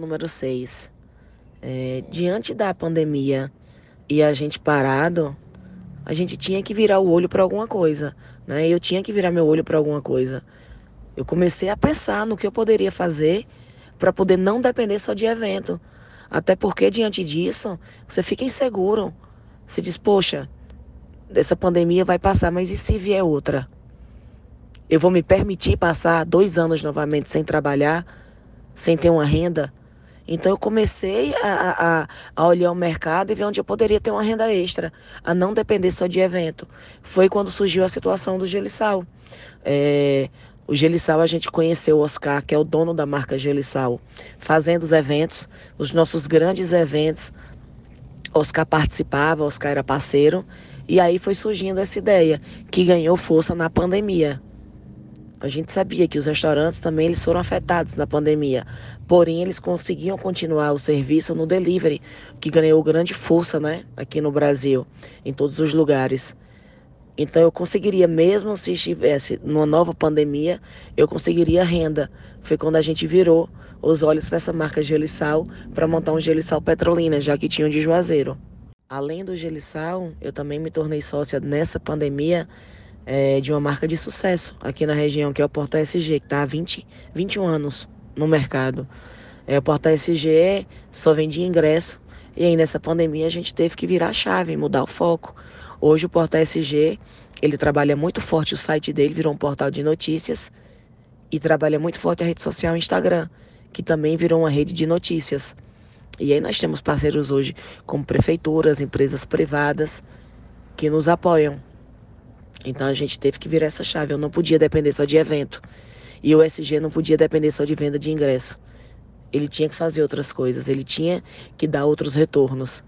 número 6. É, diante da pandemia e a gente parado, a gente tinha que virar o olho para alguma coisa, né? Eu tinha que virar meu olho para alguma coisa. Eu comecei a pensar no que eu poderia fazer para poder não depender só de evento. Até porque diante disso, você fica inseguro. Você diz, poxa, essa pandemia vai passar, mas e se vier outra? Eu vou me permitir passar dois anos novamente sem trabalhar, sem ter uma renda? Então eu comecei a, a, a, olhar o mercado e ver onde eu poderia ter uma renda extra, a não depender só de evento. Foi quando surgiu a situação do Gelissal. É, o Gelissal a gente conheceu o Oscar, que é o dono da marca Gelissal, fazendo os eventos, os nossos grandes eventos. Oscar participava, Oscar era parceiro, e aí foi surgindo essa ideia, que ganhou força na pandemia. A gente sabia que os restaurantes também eles foram afetados na pandemia, porém eles conseguiam continuar o serviço no delivery, que ganhou grande força, né, aqui no Brasil, em todos os lugares. Então eu conseguiria, mesmo se estivesse numa nova pandemia, eu conseguiria renda. Foi quando a gente virou os olhos para essa marca Gelissal para montar um Gelissal Petrolina, já que tinha um de Juazeiro. Além do Gelissal, eu também me tornei sócia nessa pandemia é, de uma marca de sucesso aqui na região, que é o Porta SG, que está há 20, 21 anos no mercado. É, o Porta SG só vendia ingresso e aí nessa pandemia a gente teve que virar a chave, mudar o foco. Hoje o Porta SG, ele trabalha muito forte o site dele, virou um portal de notícias e trabalha muito forte a rede social Instagram, que também virou uma rede de notícias. E aí nós temos parceiros hoje como prefeituras, empresas privadas que nos apoiam então a gente teve que virar essa chave. Eu não podia depender só de evento. E o SG não podia depender só de venda de ingresso. Ele tinha que fazer outras coisas, ele tinha que dar outros retornos.